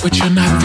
It's a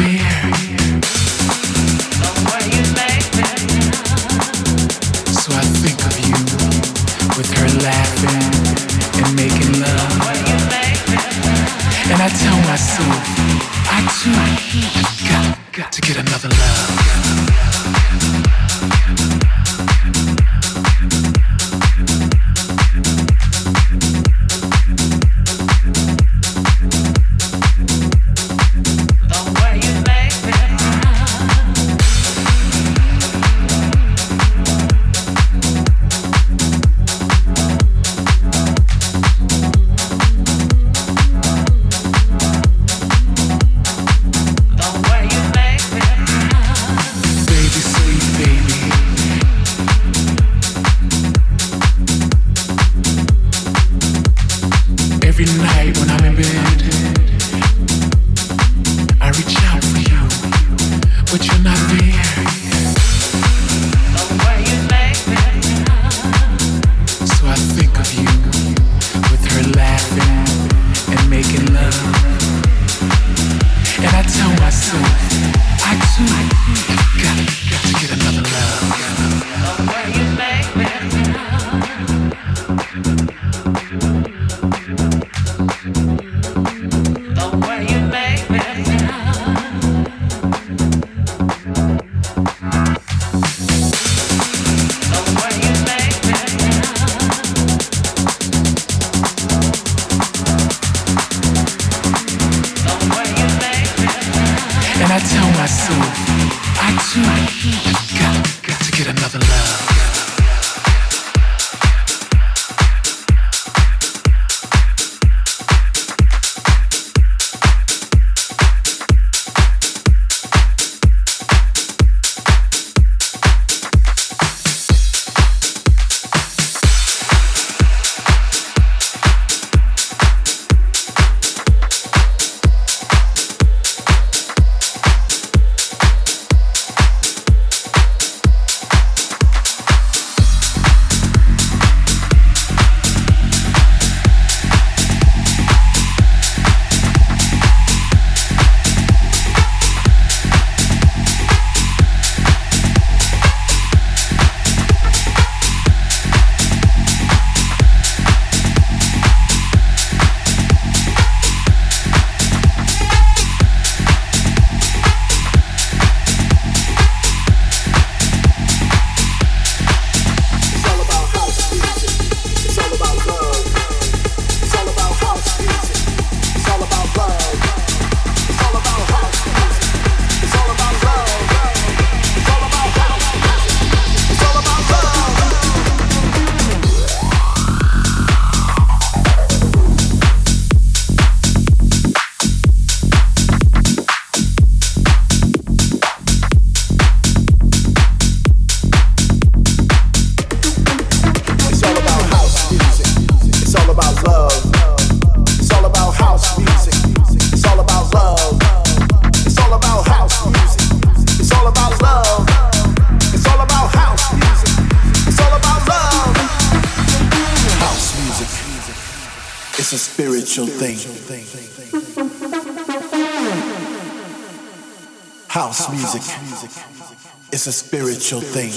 spiritual thing.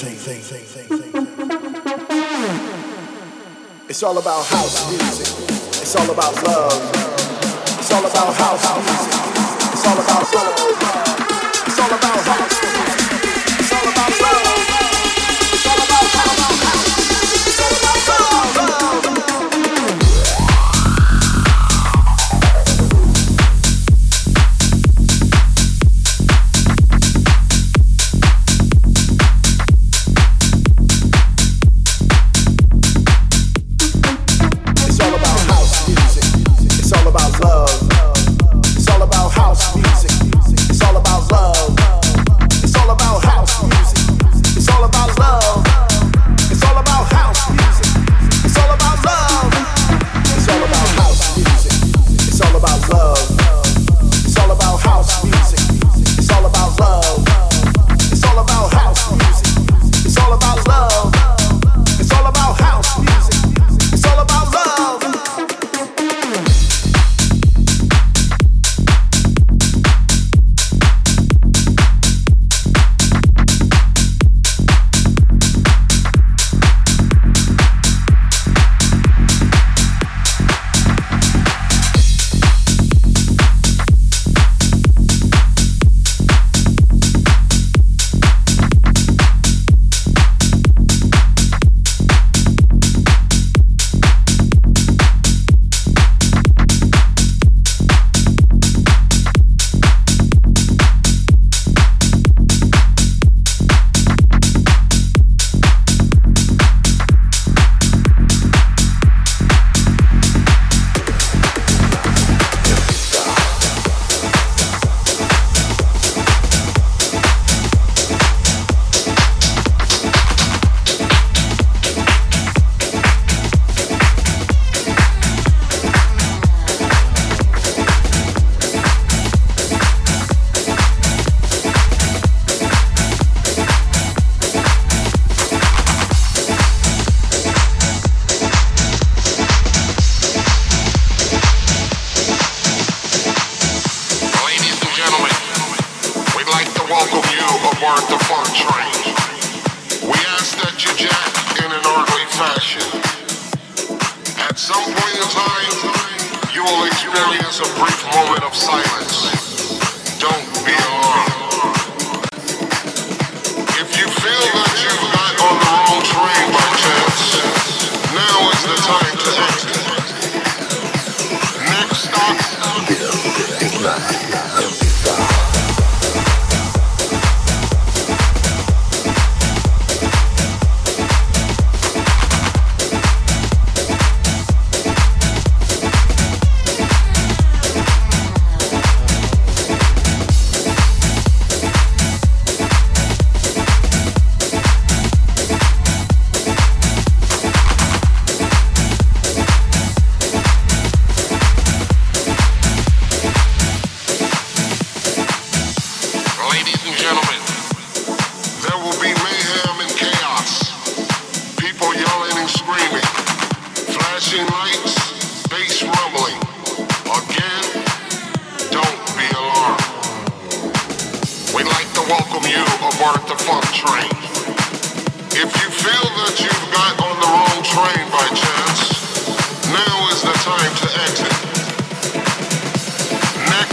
It's all about house music. It's all about love. It's all about house music. It's all about love. It's all about house. It's all about love.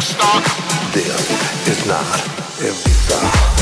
superstar. This is not a visa.